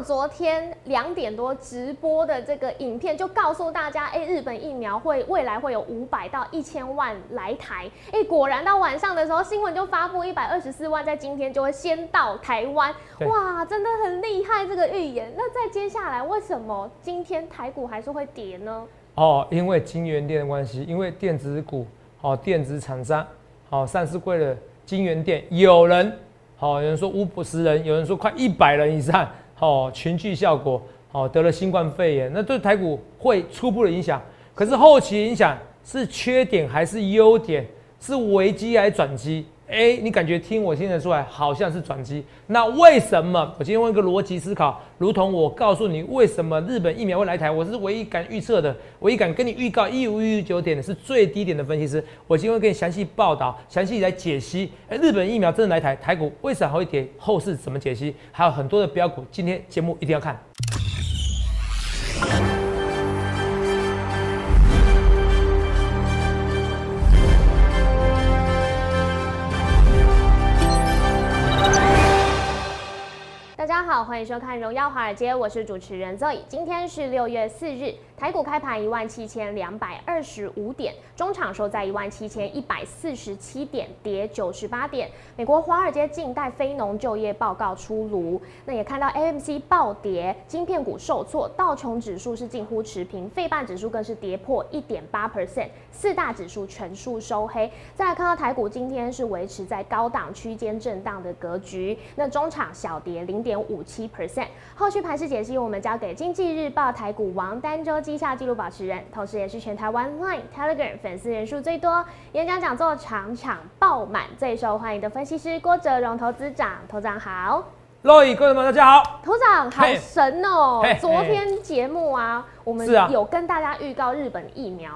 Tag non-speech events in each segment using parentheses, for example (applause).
长昨天两点多直播的这个影片，就告诉大家，哎，日本疫苗会未来会有五百到一千万来台。哎，果然到晚上的时候，新闻就发布一百二十四万，在今天就会先到台湾。哇，真的很厉害这个预言。那在接下来，为什么今天台股还是会跌呢？哦，因为金源店的关系，因为电子股，哦，电子厂商，好，上市贵的金源店，有人。好，有人说五五十人，有人说快一百人以上，哦群聚效果，哦得了新冠肺炎，那对台股会初步的影响，可是后期影响是缺点还是优点，是危机还是转机？哎，你感觉听我现在出来好像是转机，那为什么？我今天问一个逻辑思考，如同我告诉你为什么日本疫苗会来台，我是唯一敢预测的，唯一敢跟你预告一五一九点的是最低点的分析师。我今天会给你详细报道，详细来解析。哎，日本疫苗真的来台，台股为什么会跌？后市怎么解析？还有很多的标股，今天节目一定要看。欢迎收看《荣耀华尔街》，我是主持人 Zoe。今天是六月四日。台股开盘一万七千两百二十五点，中场收在一万七千一百四十七点，跌九十八点。美国华尔街近代非农就业报告出炉，那也看到 AMC 暴跌，晶片股受挫，道琼指数是近乎持平，费半指数更是跌破一点八 percent，四大指数全数收黑。再来看到台股今天是维持在高档区间震荡的格局，那中场小跌零点五七 percent。后续盘势解析，我们交给经济日报台股王丹周。绩效记录保持人，同时也是全台湾 Line、Telegram 粉丝人数最多、演讲讲座场场爆满、最受欢迎的分析师郭哲荣投资长。头长好，各位各位们大家好。头长好神哦！昨天节目啊，我们有跟大家预告日本疫苗。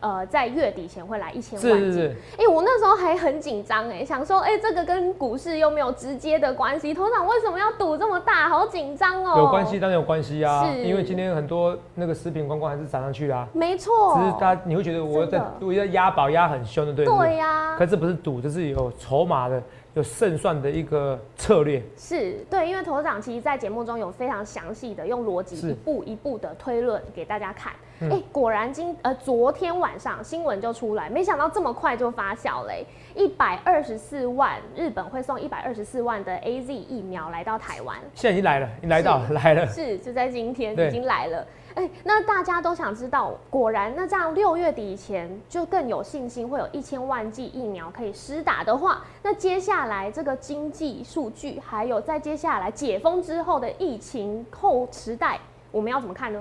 呃，在月底前会来一千万剂。哎，我那时候还很紧张哎，想说，哎，这个跟股市又没有直接的关系，头场为什么要赌这么大？好紧张哦。有关系，当然有关系啊。是。因为今天很多那个食品观光还是涨上去啦。没错。只是大家你会觉得我在我在押宝押很凶的，对对呀。可是不是赌，就是有筹码的。有胜算的一个策略是对，因为头长其实，在节目中有非常详细的用逻辑一步一步的推论给大家看。哎，果然今呃昨天晚上新闻就出来，没想到这么快就发酵嘞！一百二十四万，日本会送一百二十四万的 A Z 疫苗来到台湾，现在已经来了，已经来到来了，是就在今天已经来了。哎，那大家都想知道，果然，那这样六月底以前就更有信心会有一千万剂疫苗可以施打的话，那接下来这个经济数据，还有在接下来解封之后的疫情后时代，我们要怎么看呢？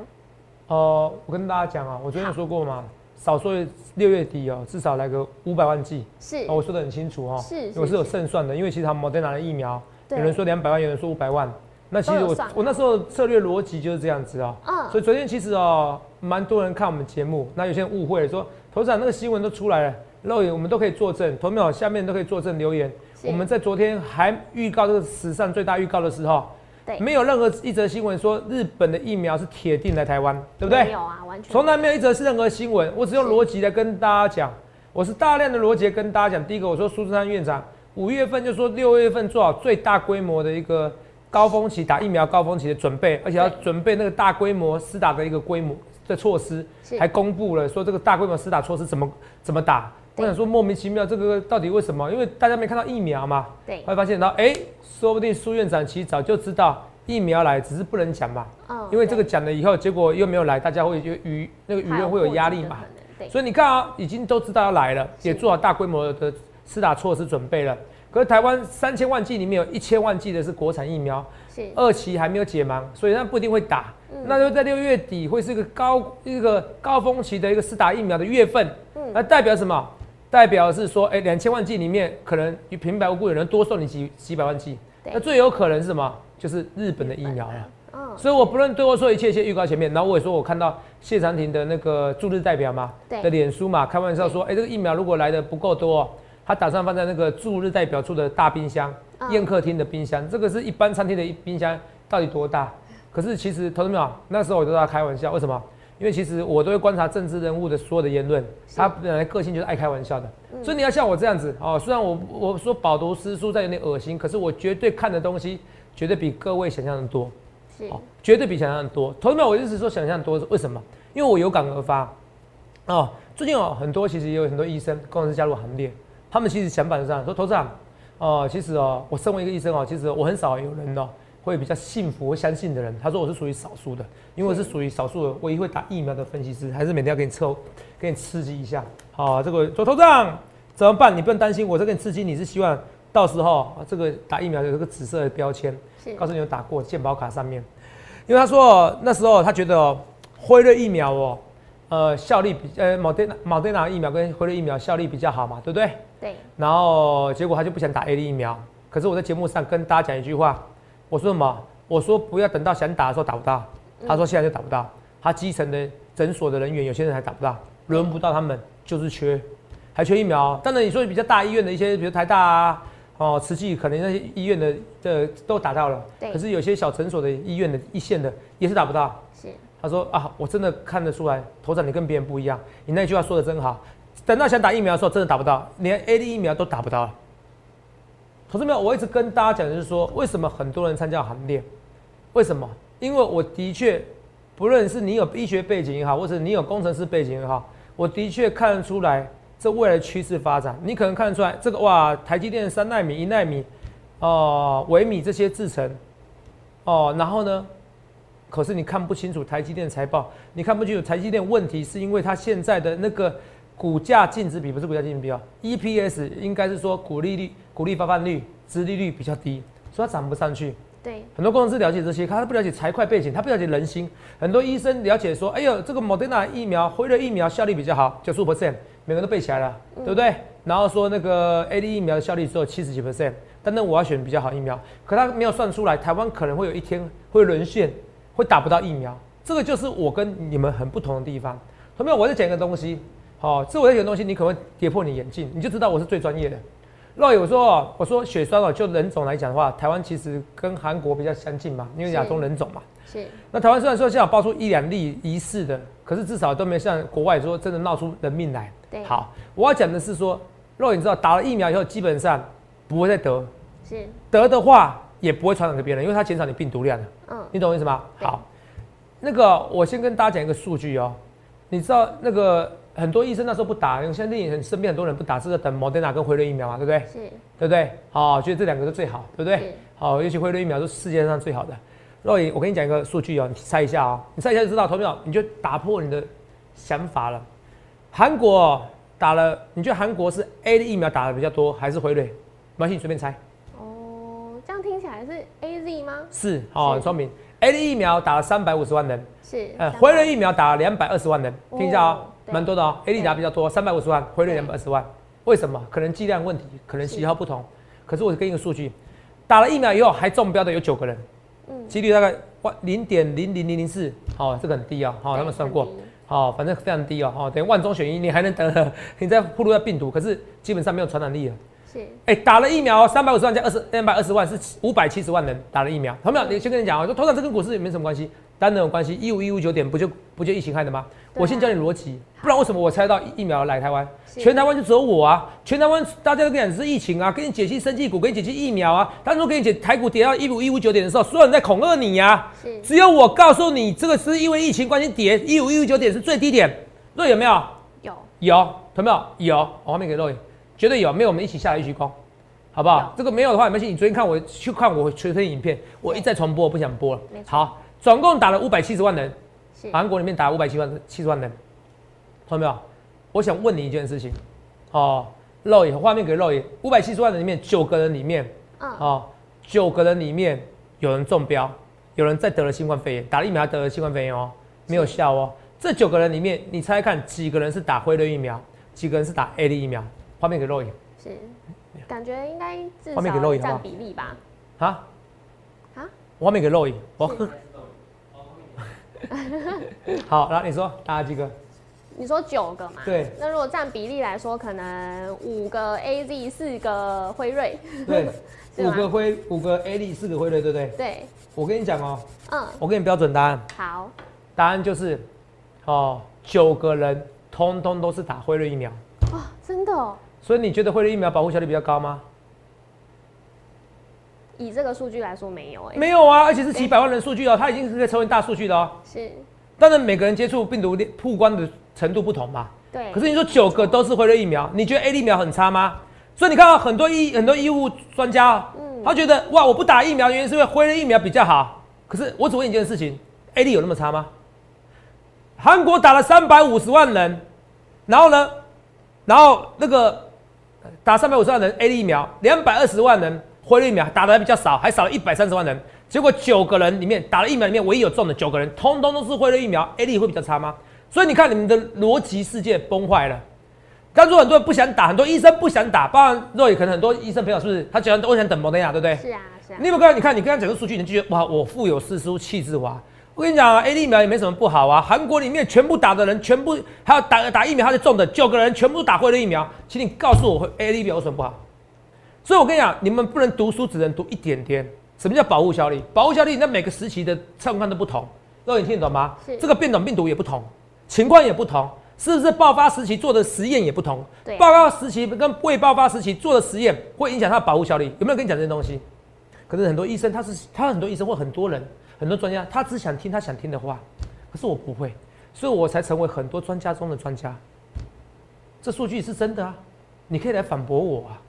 呃，我跟大家讲啊，我昨天有说过嘛，少说六月底哦，至少来个五百万剂，是，我说的很清楚哈，是，我是有胜算的，因为其实他们在拿的疫苗，有人说两百万，有人说五百万。那其实我我那时候策略逻辑就是这样子啊，嗯，所以昨天其实哦，蛮多人看我们节目，那有些人误会了，说头长那个新闻都出来了，肉眼我们都可以作证，投票下面都可以作证留言。我们在昨天还预告这个史上最大预告的时候，对，没有任何一则新闻说日本的疫苗是铁定来台湾，对不对？没有啊，完全从来没有一则是任何新闻，我只用逻辑来跟大家讲，我是大量的逻辑跟大家讲。第一个，我说苏志山院长五月份就说六月份做好最大规模的一个。高峰期打疫苗，高峰期的准备，而且要准备那个大规模施打的一个规模的措施，还公布了说这个大规模施打措施怎么怎么打。我想说莫名其妙，这个到底为什么？因为大家没看到疫苗嘛。对。会发现到，哎，说不定苏院长其实早就知道疫苗来，只是不能讲嘛。嗯。因为这个讲了以后，结果又没有来，大家会就舆那个舆论会有压力嘛。所以你看啊，已经都知道要来了，也做好大规模的施打措施准备了。可是台湾三千万剂里面有一千万剂的是国产疫苗，是二期还没有解盲，所以那不一定会打。那就在六月底会是一个高一个高峰期的一个施打疫苗的月份。嗯，那代表什么？代表是说，哎，两千万剂里面可能平白无故有人多送你几几百万剂。那最有可能是什么？就是日本的疫苗了。嗯，所以我不论对我说一切一切预告前面，然后我也说我看到谢长廷的那个驻日代表嘛，的脸书嘛，开玩笑说，哎，这个疫苗如果来的不够多。他打算放在那个驻日代表处的大冰箱、宴客厅的冰箱，这个是一般餐厅的冰箱，到底多大？可是其实，投资们？那时候我都在开玩笑，为什么？因为其实我都会观察政治人物的所有的言论，他本来个性就是爱开玩笑的，所以你要像我这样子哦。虽然我我说饱读诗书在有点恶心，可是我绝对看的东西绝对比各位想象的多。是哦，绝对比想象的多。同志们，我一直说想象多是为什么？因为我有感而发。哦，最近哦，很多其实也有很多医生、工程师加入行列，他们其实想法是这样说：，头长，哦，其实哦，我身为一个医生哦，其实我很少有人哦会比较信服、会相信的人。他说我是属于少数的，因为我是属于少数的唯一会打疫苗的分析师，还是每天要给你抽、给你刺激一下。好，这个说头长怎么办？你不用担心，我这给你刺激，你是希望到时候啊这个打疫苗有这个紫色的标签，是告诉你有打过健保卡上面，因为他说那时候他觉得哦，辉瑞疫苗哦，呃效力比呃某德某德纳疫苗跟辉瑞疫苗效力比较好嘛，对不对？对，然后结果他就不想打 A D 疫苗，可是我在节目上跟大家讲一句话，我说什么？我说不要等到想打的时候打不到，他说现在就打不到，他基层的诊所的人员有些人还打不到，轮不到他们，就是缺，还缺疫苗。当然你说比较大医院的一些，比如台大啊。哦，慈济可能那些医院的的都打到了，对可是有些小诊所的医院的一线的也是打不到。他说啊，我真的看得出来，头长你跟别人不一样，你那句话说的真好。等到想打疫苗的时候，真的打不到，连 A D 疫苗都打不到了。同志们，我一直跟大家讲，就是说，为什么很多人参加行列？为什么？因为我的确，不论是你有医学背景也好，或者你有工程师背景也好，我的确看得出来这未来趋势发展。你可能看得出来，这个哇，台积电三纳米、一纳米，哦、微米这些制程，哦，然后呢，可是你看不清楚台积电财报，你看不清楚台积电问题，是因为它现在的那个股价净值比不是股价净值比啊，EPS 应该是说股利率、股利发放率、殖利率比较低，所以它涨不上去。对，很多工程师了解这些，他不了解财会背景，他不了解人心。很多医生了解说，哎呦，这个莫德纳疫苗、辉瑞疫苗效率比较好，九十五 percent，每个人都背起来了，对不对？然后说那个 A D 疫苗的效率只有七十几 percent，但那我要选比较好疫苗，可他没有算出来，台湾可能会有一天会沦陷，会打不到疫苗。这个就是我跟你们很不同的地方。同学们，我在讲一个东西，好、这我在讲的东西，你可能会跌破你眼镜，你就知道我是最专业的。若有说哦，我说血栓哦，就人种来讲的话，台湾其实跟韩国比较相近嘛，因为亚洲人种嘛。是那台湾虽然说现在有爆出一两例疑似的，可是至少都没像国外说真的闹出人命来。对好，我要讲的是说，若你知道打了疫苗以后，基本上不会再得，是，得的话也不会传染给别人，因为它减少你病毒量了。嗯，你懂我意思吗？好，那个我先跟大家讲一个数据哦，你知道那个很多医生那时候不打，因为现在你很身边很多人不打，是在等莫德纳跟辉瑞疫苗嘛，对不对？是对不对？好，觉得这两个是最好，对不对是？好，尤其辉瑞疫苗是世界上最好的。若隐，我跟你讲一个数据哦，你猜一下哦，你猜一下就知道，投票你就打破你的想法了。韩国哦打了，你觉得韩国是 A 的疫苗打的比较多，还是辉瑞？没关系，你随便猜。哦，这样听起来是 A Z 吗？是，哦，是。很聪明。A 的疫苗打了三百五十万人，是，呃，辉瑞疫苗打了两百二十万人，听一下哦蛮多的哦。A 的打比较多，三百五十万，辉瑞两百二十万。为什么？可能剂量问题，可能喜好不同。可是我跟一个数据，打了疫苗以后还中标的有九个人，嗯，几率大概万零点零零零零四，好，这个很低啊、好、他们算过。好、反正非常低哦，好、等于万中选一，你还能得，你在暴露在病毒，可是基本上没有传染力了。是，哎、打了疫苗三百五十万加二十两百二十万是五百七十万人打了疫苗。有没有？你先跟你讲啊，说通常这跟股市也没什么关系，当然有关系。一五一五九点不就不就疫情害的吗？啊我先教你逻辑，不然为什么我猜到疫苗来台湾？全台湾就只有我啊！全台湾大家都跟你讲是疫情啊，跟你解析生技股，跟你解析疫苗啊。当初跟你解台股跌到一五一五九点的时候，所有人在恐吓你呀、是，只有我告诉你，这个是因为疫情关系跌一五一五九点是最低点。若有没有？有，有，有没有？有，我后面给肉眼，绝对有。没有，我们一起下来一鞠躬，好不好？这个没有的话，没关系。你昨天看我去看我全推影片，我一再重播，不想播了好，总共打了五百七十万人，是，韩国里面打五百七万七十万人，看到没有？我想问你一件事情，哦，肉眼画面给肉眼，五百七十万人里面九个人里面，嗯，哦，九个人里面有人中标，有人再得了新冠肺炎，打了疫苗还得了新冠肺炎哦，没有效哦。这九个人里面，你猜猜看几个人是打辉瑞疫苗，几个人是打 A D 疫苗？画面给肉眼是，感觉应该至画面给肉少占比例吧？啊，啊，画面给肉眼，我是 (laughs) 好，然后你说打了几个？你说九个嘛？对。那如果占比例来说，可能五个 A Z，四个辉瑞。对，(laughs) 五个辉，五个 A Z，四个辉瑞，对不对？对，我跟你讲哦，嗯，我给你标准答案，好，答案就是，哦，九个人通通都是打辉瑞疫苗，哇，真的哦，所以你觉得辉瑞疫苗保护效率比较高吗？以这个数据来说，没有哎、没有啊，而且是几百万人数据哦，它已经是可以成为大数据的哦。是，当然，每个人接触病毒曝光的程度不同嘛。对。可是你说九个都是辉瑞疫苗，你觉得 A 疫苗很差吗？所以你看到很多医很多医务专家、他觉得哇，我不打疫苗，原因是因为辉瑞疫苗比较好。可是我只问一件事情，A 力有那么差吗？韩国打了三百五十万人，然后呢，然后那个呃打三百五十万人 A 力疫苗，两百二十万人辉瑞疫苗打的还比较少，还少了一百三十万人。结果九个人里面打了疫苗里面唯一有中的九个人，通通都是辉瑞疫苗，A 力会比较差吗？所以你看你们的逻辑世界崩坏了。当初很多人不想打，很多医生不想打，包含肉也可能很多医生朋友是不是？他觉得我想等莫德亚，对不对？是啊，是啊你。有没有看？你看你刚刚讲个数据，你就觉得哇，我腹有诗书气自华。我跟你讲啊，A 疫苗也没什么不好啊。韩国里面全部打的人，全部还有打打疫苗他是中的九个人，全部都打辉瑞疫苗，请你告诉我 A 疫苗有什么不好？所以我跟你讲，你们不能读书，只能读一点点。什么叫保护效力？保护效力，那每个时期的状况都不同。肉，你听得懂吗？这个变种病毒也不同，情况也不同，是不是爆发时期做的实验也不同？对啊爆发时期跟未爆发时期做的实验会影响它的保护效力。有没有跟你讲这些东西？可是很多医生他是他很多医生或很多人很多专家，他只想听他想听的话，可是我不会，所以我才成为很多专家中的专家。这数据是真的啊，你可以来反驳我啊。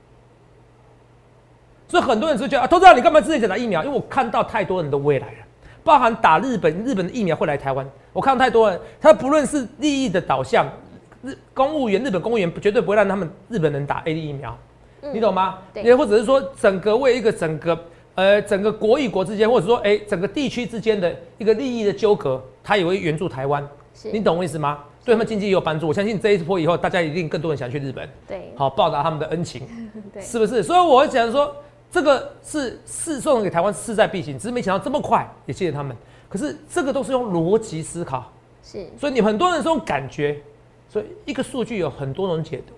所以很多人就觉得啊，投资人你干嘛自己讲打疫苗？因为我看到太多人的未来了，包含打日本，日本的疫苗会来台湾，我看到太多人，他不论是利益的导向，日公务员日本公务员绝对不会让他们日本人打 A D 疫苗，嗯你懂吗？对也或者是说整个为一个整个呃整个国与国之间，或者说哎、整个地区之间的一个利益的纠葛，他也会援助台湾，你懂我意思吗？对他们经济也有帮助。我相信这一波以后，大家一定更多人想去日本，对好报答他们的恩情。(laughs) 对，是不是？所以我讲说，这个是是送给台湾势在必行，只是没想到这么快，也谢谢他们。可是这个都是用逻辑思考，是所以你很多人是用感觉，所以一个数据有很多种解读。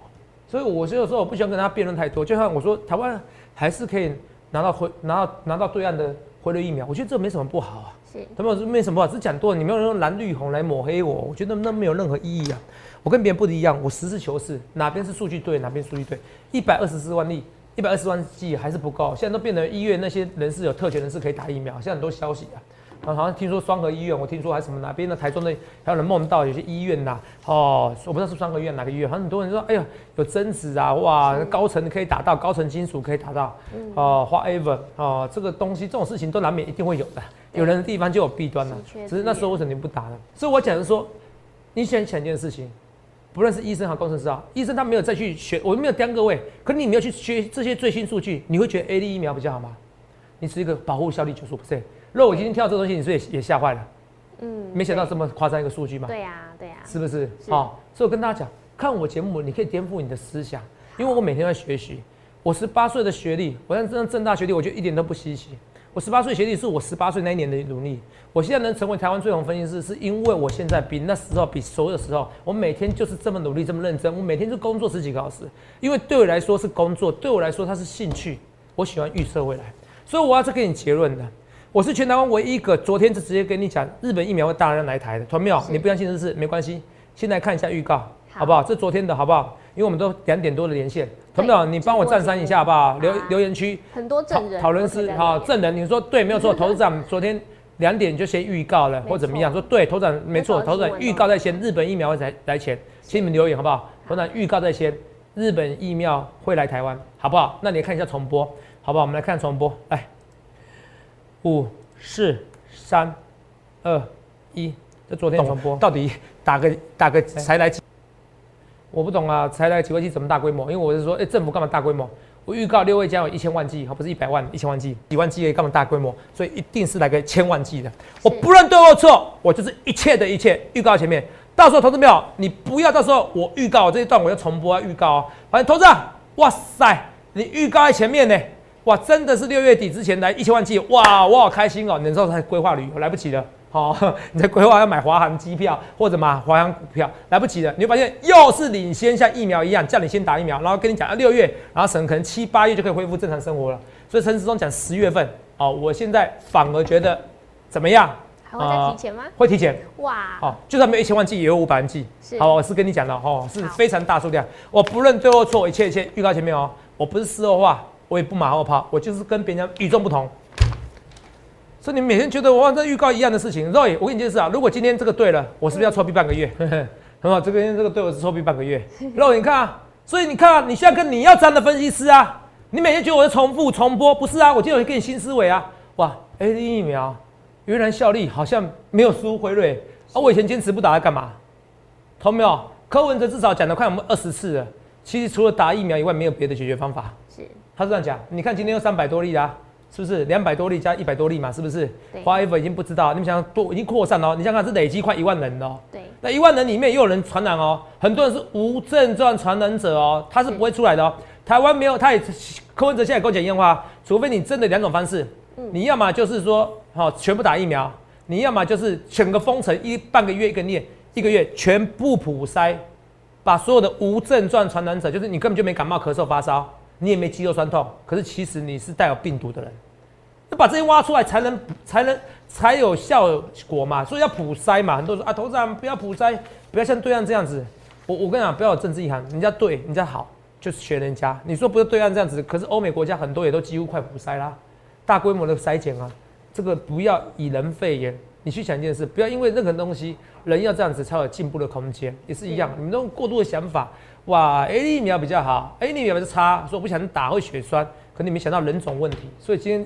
所以我有时候我不喜欢跟他辩论太多，就像我说，台湾还是可以拿到回拿到拿到对岸的回流疫苗，我觉得这没什么不好啊。是他们没什么不好，只是讲多了，你没有用蓝绿红来抹黑我，我觉得那没有任何意义啊。我跟别人不一样，我实事求是，哪边是数据对，哪边数据对。一百二十四万例，一百二十万剂还是不够，现在都变得医院那些人士有特权人士可以打疫苗，现在很多消息啊。啊，好像听说双河医院，我听说还什么哪边的台中的，还有人梦到有些医院呐、哦，我不知道是双河医院哪个医院，好像很多人说，哎呀，有针子啊，哇，高层可以打到，高层金属可以打到，哦，whatever，哦，这个东西这种事情都难免一定会有的，有人的地方就有弊端了只是那时候为什么你不打呢？所以我讲的是说，你想想一件事情，不论是医生和工程师啊，医生他没有再去学，我没有刁各位，可你没有去学这些最新数据，你会觉得 A D 疫苗比较好吗？你是一个保护效力九十 percent，如果我今天跳这个东西，你是也也吓坏了？嗯，没想到这么夸张一个数据嘛？对呀对呀，是不是？是好、所以我跟大家讲，看我节目，你可以颠覆你的思想，因为我每天在学习。我十八岁的学历，我像这样正大学历，我觉得一点都不稀奇。我十八岁学历是我十八岁那一年的努力。我现在能成为台湾最红分析师，是因为我现在比那时候，比所有时候，我每天就是这么努力，这么认真。我每天就工作十几个小时，因为对我来说是工作，对我来说它是兴趣。我喜欢预测未来，所以我要再给你结论的。我是全台湾唯一一个昨天就直接跟你讲，日本疫苗会大量来台的。团没有？你不相信这事没关系，先来看一下预告，好好不好？这昨天的好不好？因为我们都两点多的连线，团长？你帮我站三一下好不好？留好留言区很多讨证人讨论是好证人，你说对没有错？(laughs) 投资长昨天两点就先预告了，没或怎么样？说对，投资长没错，有找投资长预告在先，日本疫苗会来来前，请你们留言好不好？投资长预告在先，日本疫苗会来台湾，好不好？那你看一下重播，好不好？我们来看重播，来，五四三二一，这昨天重播，到底打个打个才来几？我不懂啊，才来几万 G 怎么大规模？因为我是说，哎、政府干嘛大规模？我预告六位将有一千万 G，，好，不是一百万，一千万 G，，几万剂干嘛大规模？所以一定是来个千万 G 的。我不论对或错，我就是一切的一切预告前面。到时候投资没有，你不要到时候我预告这一段我要重播啊预告啊。反正投资啊，哇塞，你预告在前面呢，哇，真的是六月底之前来一千万剂，哇，我好开心哦。你那时候才规划旅游，来不及了。好、(laughs) 你在规划要买华航机票或者买华航股票，来不及了。你会发现又是领先，像疫苗一样，叫你先打疫苗，然后跟你讲啊六月，然后省可能七八月就可以恢复正常生活了。所以陈时中讲十月份，哦，我现在反而觉得怎么样？还会再提前吗？会提前，哇，哦，就算没有一千万剂，也有五百万剂。是好，我是跟你讲的哦，是非常大数量。我不论对或错，一切一切预告前面哦，我不是事后话，我也不马后炮，我就是跟别人与众不同。所以你每天觉得我在预告一样的事情，Roy，我跟你解释啊，如果今天这个对了，我是不是要抽币半个月？(laughs) 很好，这个这个对我是抽币半个月。Roy，你看啊，所以你看啊，你现在跟你要样的分析师啊，你每天觉得我在重复重播，不是啊？我今天有给你新思维啊，哇，A D 疫苗原来效力好像没有输辉瑞啊，我以前坚持不打它干嘛？同没有？柯文哲至少讲了快我们二十次了，其实除了打疫苗以外，没有别的解决方法。是，他是这样讲。你看今天有三百多例啦。是不是两百多例加一百多例嘛？是不是？华 F 已经不知道，你们想多已经扩散了。你想想是累积快一万人哦。对。那一万人里面又有人传染哦，很多人是无症状传染者哦，他是不会出来的哦。台湾没有，他也柯文哲现在跟我讲一样话，除非你真的两种方式，你要么就是说好全部打疫苗，你要么就是整个封城一半个月一个月一个月全部普筛，把所有的无症状传染者，就是你根本就没感冒咳嗽发烧。你也没肌肉酸痛，可是其实你是带有病毒的人，要把这些挖出来才能才能才有效果嘛，所以要普筛嘛。很多人说啊，头长不要普筛，不要像对岸这样子。我我跟你讲，不要有政治意涵，人家对，人家好，就是学人家。你说不是对岸这样子，可是欧美国家很多也都几乎快普筛啦，大规模的筛检啊，这个不要以人废言。你去想一件事，不要因为任何东西，人要这样子才有进步的空间，也是一样。你们都过度的想法。哇，A 疫苗比较好，A 疫苗就差，说不想打会血栓，可你没想到人种问题，所以今天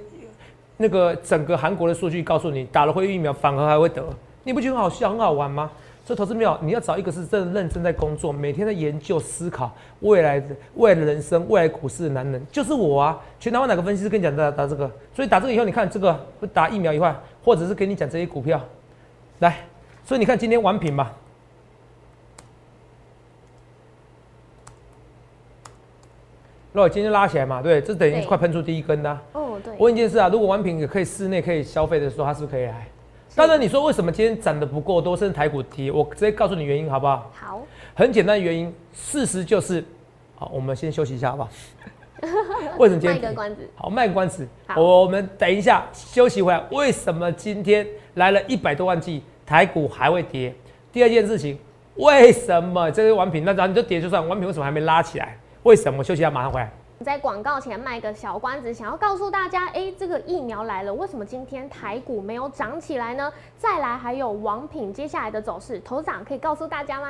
那个整个韩国的数据告诉你，打了辉疫苗反而还会得，你不觉得很好笑、很好玩吗？所以投资妙，你要找一个是真的认真在工作，每天在研究思考未来的未来的人生、未来股市的男人，就是我啊！全台湾哪个分析师跟你讲打打这个？所以打这个以后，你看这个打疫苗以外，或者是给你讲这些股票，来，所以你看今天完品嘛。如果今天拉起来嘛，对，这等于快喷出第一根的。哦，对。问一件事啊，如果玩品也可以室内可以消费的时候，它是不是可以来？当然，你说为什么今天涨得不够多，甚至台股跌，我直接告诉你原因，好不好？好。很简单的原因，事实就是，好，我们先休息一下，好不好？(laughs) 为什么今天？卖个关子。好，卖个关子。我们等一下休息回来，为什么今天来了一百多万剂，台股还会跌？第二件事情，为什么这些玩品，那咱你就跌就算，玩品为什么还没拉起来？为什么休息一下，马上回来？在广告前卖个小关子，想要告诉大家，哎，这个疫苗来了，为什么今天台股没有涨起来呢？再来，还有王品接下来的走势，头长可以告诉大家吗？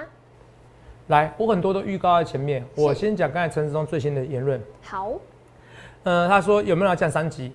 来，我很多都预告在前面，我先讲刚才陈志忠最新的言论。好，嗯，他说有没有要降三级？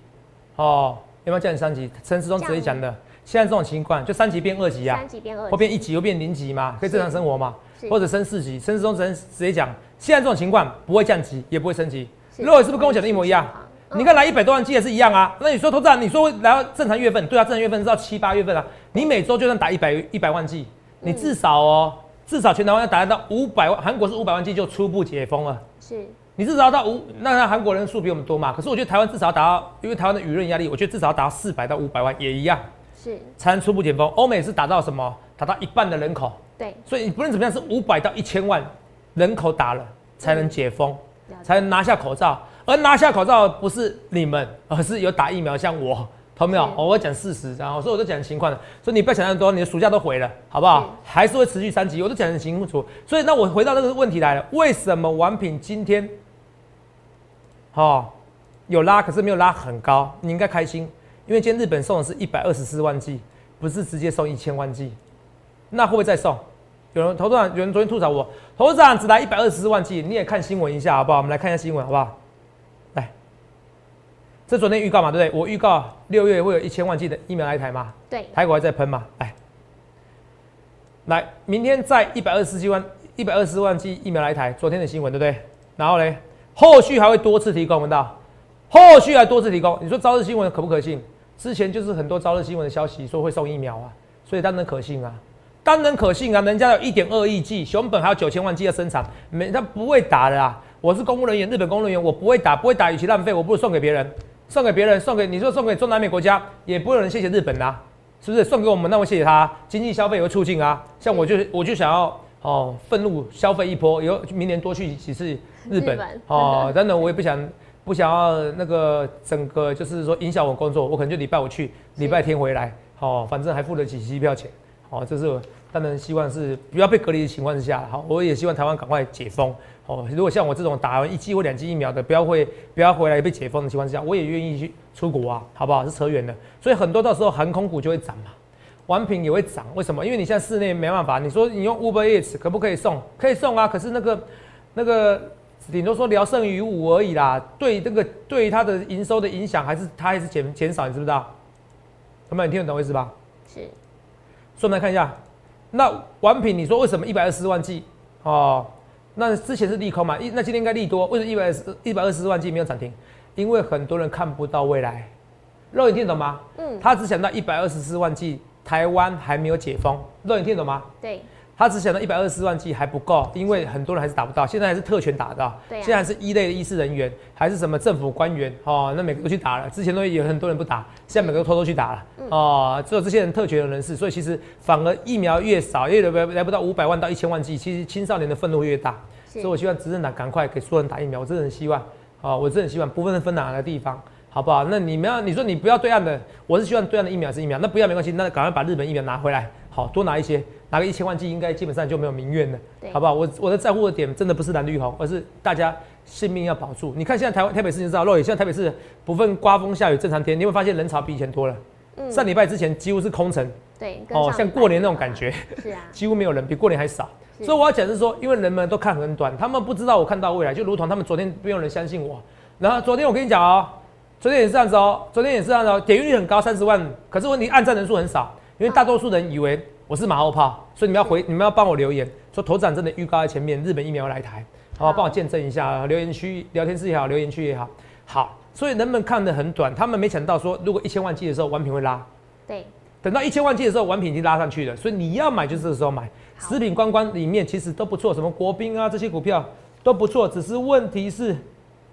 哦，有没有降三级？陈志忠直接讲的，现在这种情况就三级变二级啊，三级变二，或变一级又变零级嘛，可以正常生活嘛？或者升四级？陈志忠直接直接讲。现在这种情况不会降级，也不会升级。若伟是不是跟我讲的一模一样？你看来一百多万 G 也是一样啊。那你说投资人，你说来到正常月份，对啊，正常月份是到七八月份啊。你每周就算打一百一百万剂你至少哦，至少全台湾要打到五百万。韩国是五百万剂就初步解封了。是，你至少要到五，那韩国人数比我们多嘛？可是我觉得台湾至少要达到，因为台湾的舆论压力，我觉得至少要达到四百到五百万也一样。是，才能初步解封。欧美是达到什么？达到一半的人口。对，所以你不论怎么样，是五百到一千万人口打了。才能解封，才能拿下口罩。而拿下口罩不是你们，而是有打疫苗，像我，同没有？我讲事实，然后所以我就讲情况了。所以你不要想太多，你的暑假都毁了，好不好？还是会持续三级，我都讲得很清楚。所以那我回到这个问题来了，为什么王品今天，哦，有拉，可是没有拉很高？你应该开心，因为今天日本送的是一百二十四万剂，不是直接送一千万剂，那会不会再送？有人投资长，有人昨天吐槽我，投资长只来一百二十四万剂，你也看新闻一下好不好？我们来看一下新闻好不好？来，这昨天预告嘛，对不对？我预告六月会有一千万剂的疫苗来台嘛？对，台股还在喷嘛？来，来，明天再一百二十四万，一百二十万剂疫苗来台，昨天的新闻对不对？然后嘞，后续还会多次提供，闻到？后续还多次提供，你说朝日新闻可不可信？之前就是很多朝日新闻的消息说会送疫苗啊，所以当然可信啊。当然可信啊，人家有一点二亿剂，熊本还有九千万剂要生产，没他不会打的啊。我是公务人员，日本公务人员，我不会打，不会打，与其浪费，我不如送给别人，送给别人，送给你说送给中南美国家，也不会有人谢谢日本呐，是不是？送给我们，那我谢谢他，经济消费也会促进啊。像我就我就想要哦，愤怒消费一波，以后明年多去几次日本哦，真的我也不想不想要那个整个就是说影响我工作，我可能就礼拜五去，礼拜天回来，哦，反正还付得起机票钱。哦，这是我当然希望是不要被隔离的情况之下，好，我也希望台湾赶快解封。哦，如果像我这种打完一剂或两剂疫苗的，不要会不要回来被解封的情况之下，我也愿意去出国啊，好不好？是扯远的，所以很多到时候航空股就会涨嘛，玩品也会涨。为什么？因为你现在室内没办法，你说你用 Uber Eats 可不可以送？可以送啊，可是那个那个顶多说聊胜于无而已啦，对这个对它的营收的影响还是它还是减减少，你知不知道？有没有？你听得懂我意思吧？是。所以我们来看一下，那完品你说为什么一百二十四万剂哦？那之前是利空嘛？一那今天应该利多，为什么一百二十一百二十四万剂没有涨停？因为很多人看不到未来。肉眼听懂吗？嗯。他只想到一百二十四万剂台湾还没有解封。肉眼听懂吗？对。他只想到一百二十四万剂还不够，因为很多人还是打不到。现在还是特权打到，对。现在还是一类的医师人员，还是什么政府官员哦？那每个都去打了。之前都有很多人不打，现在每个都偷偷去打了。哦，只有这些人特权的人士，所以其实反而疫苗越少，越来来不到五百万到一千万剂，其实青少年的愤怒越大。所以我希望执政党赶快给所有人打疫苗，我真的很希望。哦，我真的很希望不分分哪个地方，好不好？那你们要你说你不要对岸的，我是希望对岸的疫苗是疫苗，那不要没关系，那赶快把日本疫苗拿回来，好多拿一些，拿个一千万剂，应该基本上就没有民怨了，好不好？我我的在乎的点真的不是蓝绿红，而是大家性命要保住。你看现在台湾台北市你知道，肉眼现在台北市不分刮风下雨正常天，你会发现人潮比以前多了。上礼拜之前几乎是空城，对，哦，像过年那种感觉，是啊，几乎没有人，比过年还少。所以我要讲是说，因为人们都看很短，他们不知道我看到未来，就如同他们昨天没有人相信我。然后昨天我跟你讲哦，昨天也是这样子哦，昨天也是这样子哦，点击率很高，三十万，可是问题按赞人数很少，因为大多数人以为我是马后炮，所以你们要回，你们要帮我留言，说头长真的预告在前面，日本疫苗来台，好，帮我见证一下，留言区、聊天室也好，留言区也好，好。所以人们看的很短，他们没想到说，如果一千万 G 的时候，完品会拉。对。等到一千万 G 的时候，完品已经拉上去了，所以你要买就是这个时候买。食品观光里面其实都不错，什么国宾啊这些股票都不错，只是问题是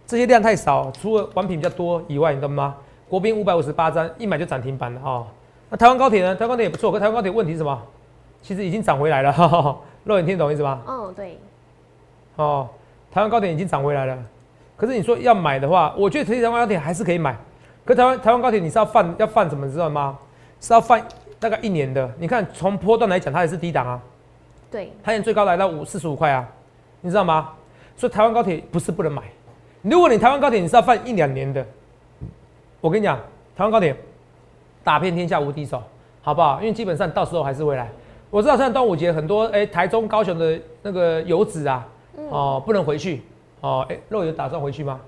这些量太少，除了完品比较多以外，你懂吗？国宾五百五十八张，一买就涨停板了哈。那台湾高铁呢？台湾高铁也不错，可台湾高铁问题是什么？其实已经涨回来了。(laughs) 肉眼听懂意思吗？哦，对。哦，台湾高铁已经涨回来了。可是你说要买的话，我觉得台湾高铁还是可以买。可台湾台湾高铁你是要放要放什么知道吗？是要放大概一年的。你看从波段来讲，它也是低档啊。对，它现在最高来到五四十五块啊，你知道吗？所以台湾高铁不是不能买，如果你台湾高铁你是要放一两年的，我跟你讲，台湾高铁打遍天下无敌手，好不好？因为基本上到时候还是会来。我知道现在端午节很多哎，台中、高雄的那个游子啊，哦，不能回去哦，哎，肉有打算回去吗？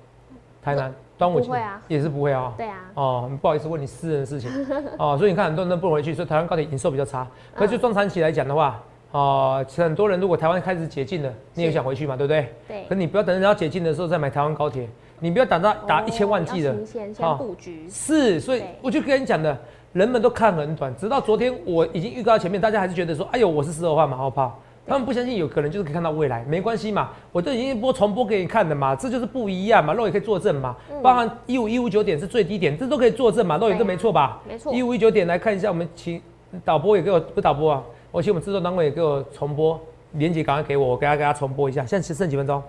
台南端午节也是不会啊。对啊。哦，不好意思问你私人的事情 (laughs) 哦，所以你看很多人都不能回去，所以台湾高铁营收比较差。可是就中长期来讲的话，哦，很多人如果台湾开始解禁了，你也想回去嘛，对不对？对。可你不要等人家解禁的时候再买台湾高铁，你不要打到打一千万计的，先布局。是，所以我就跟你讲的，人们都看很短，直到昨天我已经预告前面，大家还是觉得说，哎呦，我是石头化马后炮，他们不相信有可能就是可以看到未来，没关系嘛，我都已经播重播给你看的嘛，这就是不一样嘛，肉也可以作证嘛，包含一五一五九点是最低点，这都可以作证嘛，肉眼都没错吧？没错。一五一九点来看一下，我们请导播也给我不导播啊。我请我们制作单位也给我重播，连接赶快给我，我给他给他重播一下。现在只剩几分钟？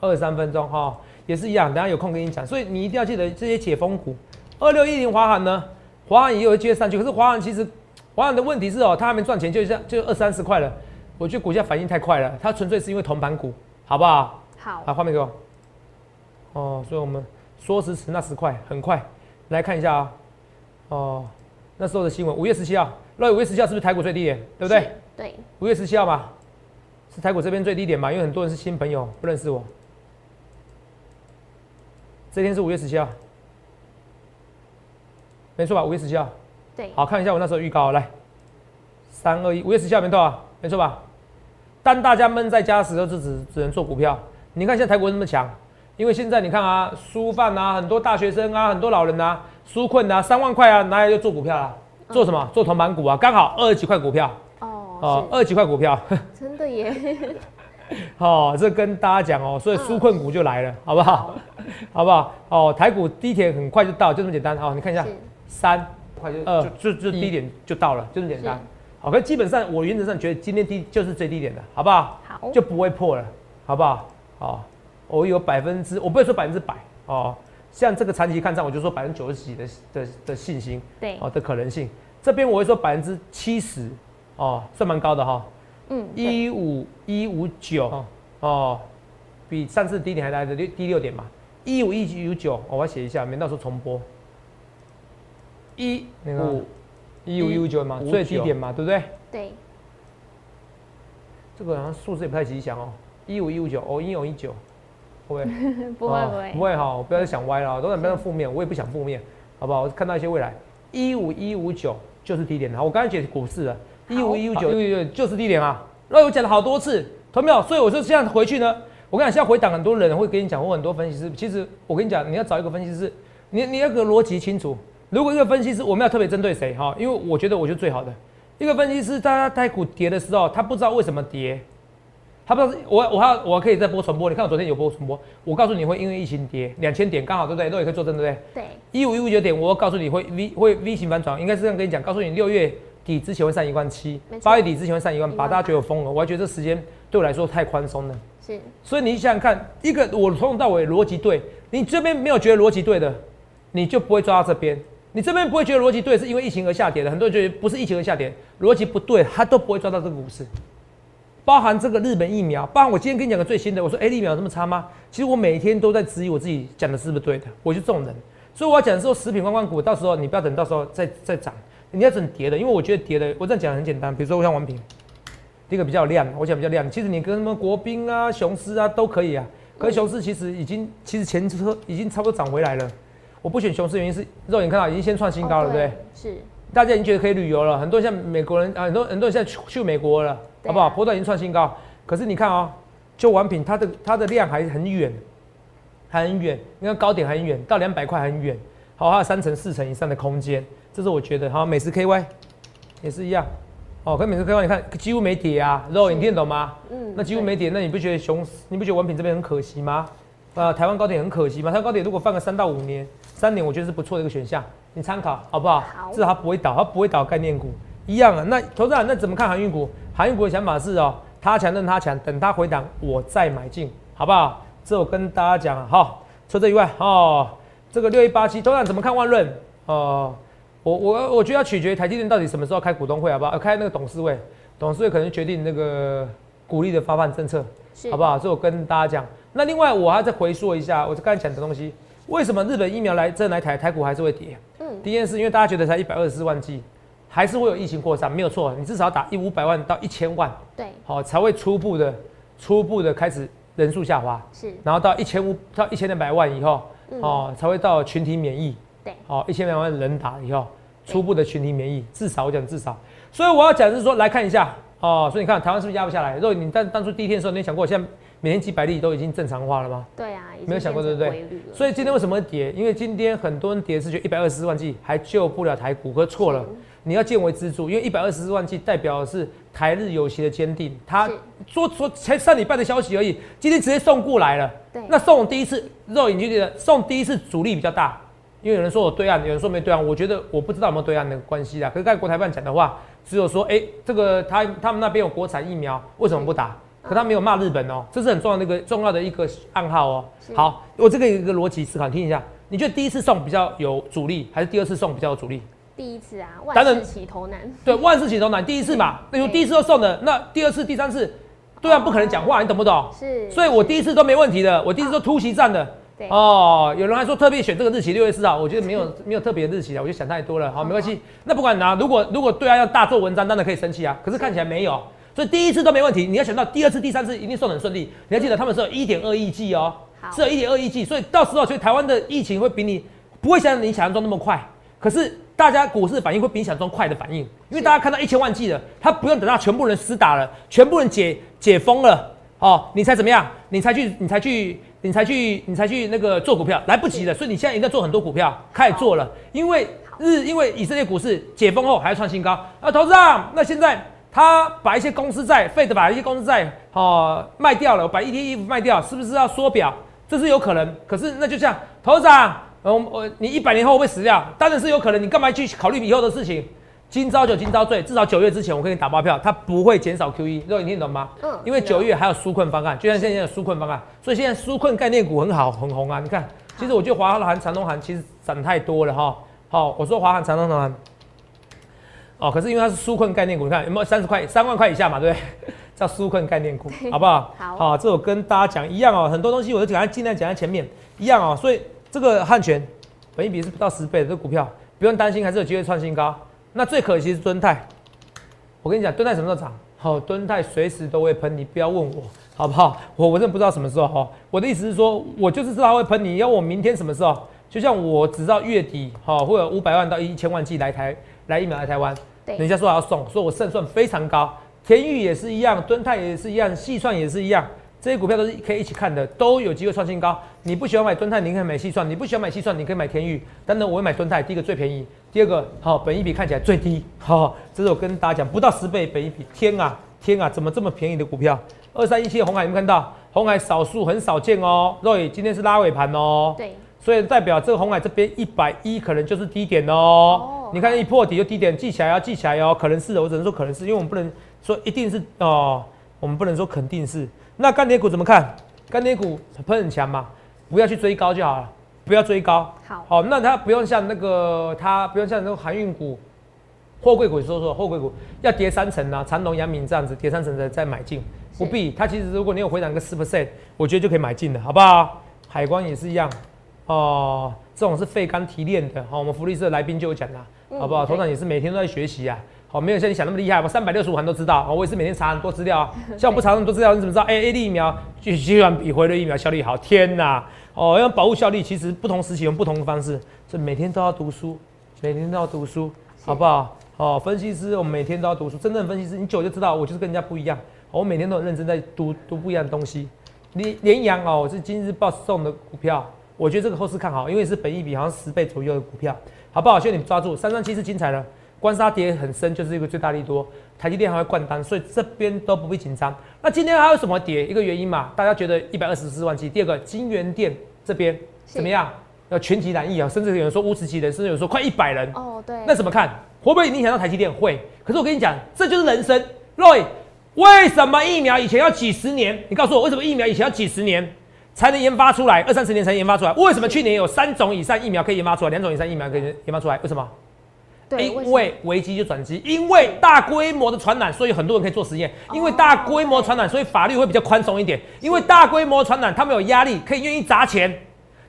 二三分钟哈，也是一样。等下有空跟你讲。所以你一定要记得这些解封股，二六一零华航呢，华航也有机会上去。可是华航其实，华航的问题是哦，它还没赚钱，就像就二三十块了。我觉得股价反应太快了，它纯粹是因为铜盘股，好不好？好。把，画面给我。哦，所以我们说时迟那时快，很快。来看一下啊，哦，那时候的新闻，五月十七号。那五月十七号是不是台股最低点？对不对？对。五月十七号嘛，是台股这边最低点嘛？因为很多人是新朋友，不认识我。这天是五月十七号，没错吧？五月十七号。对。好看一下我那时候预告，来，三二一，五月十七号没错啊，没错吧？当大家闷在家时候，就只只能做股票。你看现在台股那么强，因为现在你看啊，书贩啊，很多大学生啊，很多老人啊，纾困啊，三万块啊，拿来就做股票啊。做什么？做铜板股啊，刚好二十几块股票。哦。哦，二十几块股票。(laughs) 真的耶。(laughs) 好，这跟大家讲哦，所以纾困股就来了，好不好？好不好？哦，台股低点很快就到，就这么简单。好，你看一下，三快就二，就就低点就到了，就这么简单。好，可基本上我原则上觉得今天低就是最低点的，好不好？好。就不会破了，好不好？好，我有百分之，我不会说百分之百哦。像这个长期看涨，我就说百分之九十几的的的信心，对，哦的可能性。这边我会说百分之七十哦，算蛮高的哈。嗯，一五一五九哦，比上次低点还来的六低六点嘛。一五一五九，哦我要写一下，免到时候重播。一五一五一五九嘛，159最低点嘛，对不对？对，这个好像数字也不太吉祥哦。一五一五九，哦，一五一九，会不会？哦 (laughs) 不会不会不会哈，不要再想歪了，都不要负面，我也不想负面，好不好？我看到一些未来，一五一五九就是低点，好，我刚才解股市了，一五一五九就是低点啊，那我讲了好多次，同没有？所以我说这样回去呢，我跟你讲，现在回档很多人会跟你讲，或很多分析师，其实我跟你讲，你要找一个分析师，你你要个逻辑清楚。如果一个分析师，我们要特别针对谁哈？因为我觉得我就是最好的一个分析师，大家台股跌的时候，他不知道为什么跌，他不知道是我我还我可以再播重播，你看我昨天有播重播，我告诉你会因为疫情跌两千点，刚好对不对？都也可以做正对不对？对，一五一五九点，我告诉你会 V 会 V 型反转，应该是这样跟你讲，告诉你六月底之前会上一万七八月底之前会上一万八，大家觉得我疯了，我还觉得这时间对我来说太宽松了。是，所以你想想看，一个我从头到尾逻辑对，你这边没有觉得逻辑对的，你就不会抓到这边。你这边不会觉得逻辑对，是因为疫情而下跌的。很多人觉得不是疫情而下跌，逻辑不对，他都不会抓到这个股市。包含这个日本疫苗，包含我今天跟你讲个最新的，我说哎、疫苗有这么差吗？其实我每天都在质疑我自己讲的是不是对的，我就这种人。所以我要讲的是说，食品观光股，到时候你不要等到时候再再涨，你要整跌的，因为我觉得跌的，我这样讲很简单。比如说像王品，第一个比较亮，我讲比较亮。其实你跟什么国宾啊、雄狮啊都可以啊。可是雄狮其实已经，其实前车已经差不多涨回来了。我不选雄狮原因是肉眼看到已经先创新高了，哦对不对？？是，大家已经觉得可以旅游了，很多像美国人啊，很多很多人现在去去美国了，啊好不好？波段已经创新高，可是你看哦，就完品它的它的量还很远，还很远，你看高点还很远，到两百块很远，好，还有三成四成以上的空间，这是我觉得好。美食 KY 也是一样，哦，跟美食 KY 你看几乎没跌啊，肉你听得懂吗？嗯那几乎没跌，那你不觉得熊，你不觉得文品这边很可惜吗？呃，台湾高铁很可惜吗？台湾高铁如果放个三到五年，三年我觉得是不错的一个选项，你参考好不好？好至少它不会倒，它不会倒概念股一样啊。那投资人那怎么看航运股？航运股的想法是哦，它强任它强，等它回档我再买进，好不好？这我跟大家讲啊，好，除这以外哦，这个六一八七，投资人怎么看万润？哦、我我我觉得要取决于台积电到底什么时候开股东会，好不好？呃开那个董事会，董事会可能决定那个股利的发放政策。好不好？这我跟大家讲。那另外我还要再回溯一下，我刚才讲的东西，为什么日本疫苗来这来台台股还是会跌？嗯，第一件事，因为大家觉得才一百二十四万剂，还是会有疫情扩散，没有错。你至少要打一五百万到一千万，对，好、才会初步的初步的开始人数下滑，是，然后到一千五到一千两百万以后，嗯哦，才会到群体免疫。对，好，一千两百万人打以后，初步的群体免疫，至少我讲至少。所以我要讲是说，来看一下哦。所以你看台湾是不是压不下来？如果你当当初第一天的时候，你有想过现在每天几百例都已经正常化了吗？对啊，没有想过对不对所以今天为什么会跌？因为今天很多人跌是觉得一百二十四万剂还救不了台股，可是错了。你要见微知著，因为一百二十四万剂代表的是台日友协的坚定。他是说说才上礼拜的消息而已，今天直接送过来了。对那送第一次肉眼就觉得送第一次阻力比较大，因为有人说我对岸，有人说没对岸，我觉得我不知道有没有对岸的关系啦。可是刚才国台办讲的话，只有说，哎、这个他他们那边有国产疫苗，为什么不打？可他没有骂日本哦，这是很重要的一个重要的一个暗号哦。好，我这个有一个逻辑思考，你听一下，你觉得第一次送比较有阻力，还是第二次送比较有阻力？第一次啊，万事起头难，对，万事起头难，第一次嘛，(laughs) 那有第一次都送的，那第二次、第三次，对岸不可能讲话，你懂不懂？是，所以我第一次都没问题的，我第一次都突袭战的。对哦，有人还说特别选这个日期六月四号，我觉得没有 (laughs) 没有特别的日期啊，我就想太多了。好，没关系。那不管哪，如果如果对岸要大做文章，当然可以生气啊。可是看起来没有，所以第一次都没问题。你要想到第二次、第三次一定送得很顺利。你要记得他们是有一点二亿剂哦，好是有一点二亿剂，所以到时候所以台湾的疫情会比你不会像你想象中那么快，可是大家股市反应会比你想象中快的反应，因为大家看到一千万剂了，他不用等到全部人死打了，全部人解解封了。哦，你才怎么样？你才去，你才去，你才去，你才去那个做股票，来不及了。所以你现在应该做很多股票，开始做了。因为日，因为以色列股市解封后还要创新高。啊，投资长，那现在他把一些公司债，费的把一些公司债哦卖掉了，把 ETF 卖掉，是不是要缩表？这是有可能。可是那就像投资长，呃我我你一百年后会死掉？当然是有可能。你干嘛去考虑以后的事情？今朝酒今朝醉，至少九月之前我跟你打包票，它不会减少 QE，肉你听懂吗？嗯因为九月还有纾困方案，就像现在的纾困方案，所以现在纾困概念股很好很红啊。你看，其实我觉得华航、长东航其实涨太多了哈。好，我说华航、长东航，哦，可是因为它是纾困概念股，你看有没有三十块、三万块以下嘛，对不对？(laughs) 叫纾困概念股，好不好？好，这我跟大家讲一样哦，很多东西我都讲，尽量讲在前面一样哦。所以这个汉权，本益比是不到十倍的这个股票，不用担心，还是有机会创新高。那最可惜是敦泰，我跟你讲，敦泰什么时候涨？好，敦泰随时都会喷，你不要问我，好不好？我我真的不知道什么时候哈。我的意思是说，我就是知道会喷，你要我明天什么时候？就像我只知道月底哈会有五百万到一千万剂来台来疫苗来台湾，人家说要送，说我胜算非常高。天域也是一样，敦泰也是一样，细算也是一样，这些股票都是可以一起看的，都有机会创新高。你不喜欢买敦泰，你可以买细算；你不喜欢买细算，你可以买天域。但呢，我会买敦泰，第一个最便宜，第二个好，本一比看起来最低。好，这是我跟大家讲，不到十倍本一比，天啊天啊，怎么这么便宜的股票？二三一七的红海有没有看到？红海少数很少见哦。Roy 今天是拉尾盘哦。对。所以代表这个红海这边一百一可能就是低点哦。你看一破底就低点，记起来要记起来哦。可能是的，我只能说可能是因为我们不能说一定是哦，我们不能说肯定是。那钢铁股怎么看？钢铁股喷很强嘛，不要去追高就好了，不要追高。好，好，那它不用像那个它不用像那个航运股、货柜股说说，货柜股要跌三成啊，长隆、阳明这样子跌三成的再买进，不必。它其实如果你有回档个四 percent，我觉得就可以买进了，好不好？海光也是一样。哦，这种是肺肝提炼的，好，我们福利社来宾就有讲啦，好不好？头场也是每天都在学习啊，好，没有像你想那么厉害我？三百六十五行都知道，我也是每天查很多资料啊，像我不查那么多资料，你怎么知道？哎，A D 疫苗居然比回瑞疫苗效率好？天哪！哦，要保护效力，其实不同时期用不同的方式，所以每天都要读书，每天都要读书，好不好？哦，分析师，我们每天都要读书，真正的分析师，你久就知道，我就是跟人家不一样，我每天都很认真在读读不一样的东西。连连阳哦，我是今日报送的股票。我觉得这个后市看好，因为是本益比好像十倍左右的股票，好不好？希望你们抓住三三七是精彩了，关杀跌很深，就是一个最大利多，台积电还会灌单，所以这边都不必紧张。那今天还有什么跌？一个原因嘛，大家觉得一百二十四万七。第二个金源店这边怎么样？要全体难易啊，甚至有人说五十几人，甚至有人说快一百人。哦，对。那怎么看？会不会影响到台积电？会。可是我跟你讲，这就是人生。Roy，为什么疫苗以前要几十年？你告诉我，为什么疫苗以前要几十年？才能研发出来，二三十年才能研发出来。为什么去年有三种以上疫苗可以研发出来，两种以上疫苗可以研发出来？为什么？对，因为危机就转机，因为大规模的传染，所以很多人可以做实验。因为大规模传染，所以法律会比较宽松一点。因为大规模传染，他们有压力，可以愿意砸钱。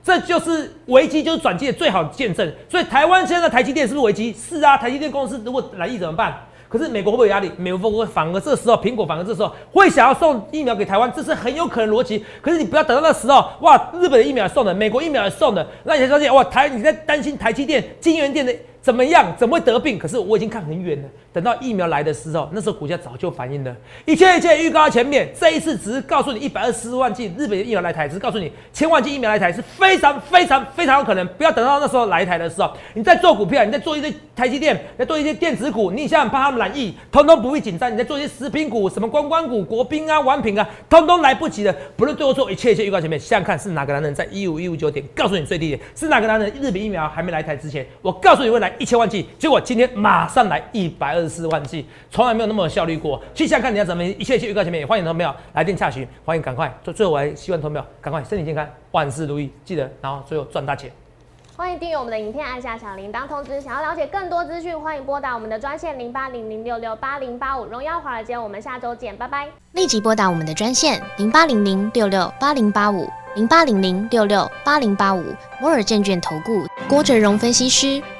这就是危机就是转机的最好见证。所以台湾现在的台积电是不是危机？是啊，台积电公司如果来疫怎么办？可是美国会不会有压力？美国会反而这时候，苹果反而这时候会想要送疫苗给台湾，这是很有可能逻辑。可是你不要等到那时候，哇，日本的疫苗送的，美国疫苗也送的，那你才发现哇，台你在担心台积电、金源电的。怎么样？怎么会得病？可是我已经看很远了。等到疫苗来的时候，那时候股价早就反应了。一切一切预告前面。这一次只是告诉你一百二十万剂日本的疫苗来台，只是告诉你千万剂疫苗来台是非常非常非常有可能。不要等到那时候来台的时候，你在做股票，你在做一些台积电，在做一些电子股，你现在怕他们染疫，通通不会紧张。你在做一些食品股，什么观光股、国宾啊、王品啊，通通来不及的。不论对我做一切一切预告前面，想想看是哪个男人在一五一五九点告诉你最低点，是哪个男人日本疫苗还没来台之前，我告诉你会来一千万剂，结果今天马上来一百二十四万剂，从来没有那么效率过。去想看你要怎么一切一切预告前面，也欢迎投票来电洽询，欢迎赶快。最最后我还希望投票赶快身体健康，万事如意，记得然后最后赚大钱。欢迎订阅我们的影片，按下小铃铛通知。想要了解更多资讯，欢迎拨打我们的专线零八零零六六八零八五。荣耀华尔街，我们下周见，拜拜。立即拨打我们的专线零八零零六六八零八五零八零零六六八零八五摩尔证券投顾郭哲荣分析师。